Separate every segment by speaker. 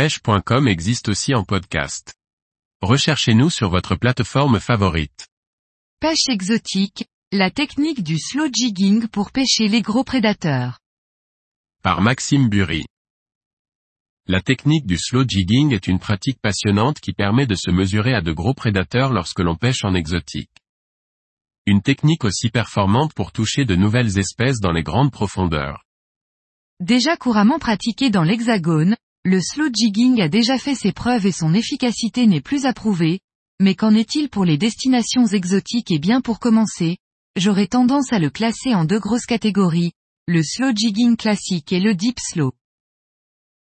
Speaker 1: pêche.com existe aussi en podcast. Recherchez-nous sur votre plateforme favorite.
Speaker 2: Pêche exotique, la technique du slow jigging pour pêcher les gros prédateurs.
Speaker 1: Par Maxime Burry. La technique du slow jigging est une pratique passionnante qui permet de se mesurer à de gros prédateurs lorsque l'on pêche en exotique. Une technique aussi performante pour toucher de nouvelles espèces dans les grandes profondeurs.
Speaker 2: Déjà couramment pratiqué dans l'hexagone, le slow jigging a déjà fait ses preuves et son efficacité n'est plus approuvée, mais qu'en est-il pour les destinations exotiques et bien pour commencer, j'aurais tendance à le classer en deux grosses catégories, le slow jigging classique et le deep slow.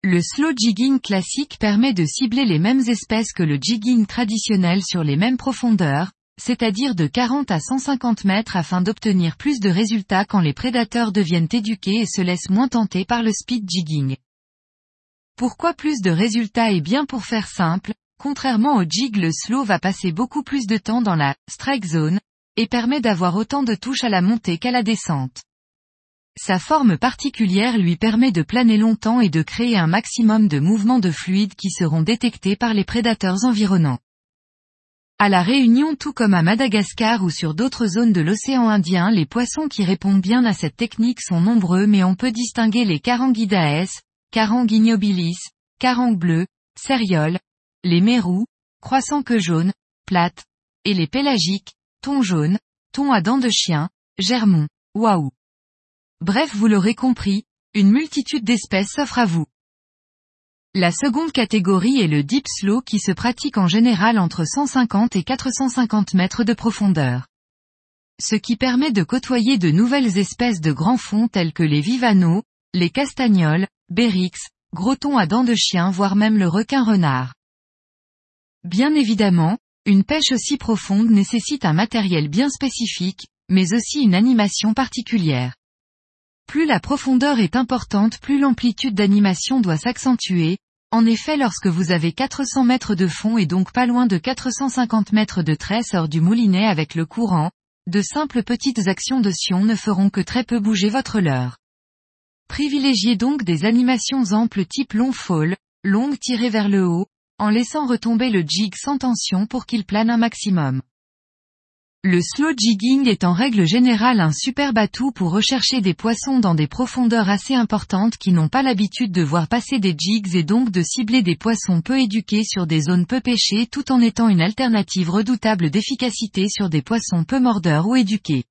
Speaker 2: Le slow jigging classique permet de cibler les mêmes espèces que le jigging traditionnel sur les mêmes profondeurs, c'est-à-dire de 40 à 150 mètres afin d'obtenir plus de résultats quand les prédateurs deviennent éduqués et se laissent moins tenter par le speed jigging. Pourquoi plus de résultats et bien pour faire simple, contrairement au jig le slow va passer beaucoup plus de temps dans la strike zone, et permet d'avoir autant de touches à la montée qu'à la descente. Sa forme particulière lui permet de planer longtemps et de créer un maximum de mouvements de fluide qui seront détectés par les prédateurs environnants. À la Réunion tout comme à Madagascar ou sur d'autres zones de l'océan Indien les poissons qui répondent bien à cette technique sont nombreux mais on peut distinguer les caranguidaes, Carang ignobilis, carang bleu, céréole, les mérous, croissants que jaune, plates, et les pélagiques, thon jaune, thon à dents de chien, germon, waouh. Bref vous l'aurez compris, une multitude d'espèces s'offre à vous. La seconde catégorie est le deep slow qui se pratique en général entre 150 et 450 mètres de profondeur. Ce qui permet de côtoyer de nouvelles espèces de grands fonds tels que les vivanos, les castagnols, Bérix, gros thon à dents de chien voire même le requin renard. Bien évidemment, une pêche aussi profonde nécessite un matériel bien spécifique, mais aussi une animation particulière. Plus la profondeur est importante plus l'amplitude d'animation doit s'accentuer, en effet lorsque vous avez 400 mètres de fond et donc pas loin de 450 mètres de tresse hors du moulinet avec le courant, de simples petites actions de sion ne feront que très peu bouger votre leurre. Privilégiez donc des animations amples type long fall, longue tirée vers le haut, en laissant retomber le jig sans tension pour qu'il plane un maximum. Le slow jigging est en règle générale un super atout pour rechercher des poissons dans des profondeurs assez importantes qui n'ont pas l'habitude de voir passer des jigs et donc de cibler des poissons peu éduqués sur des zones peu pêchées tout en étant une alternative redoutable d'efficacité sur des poissons peu mordeurs ou éduqués.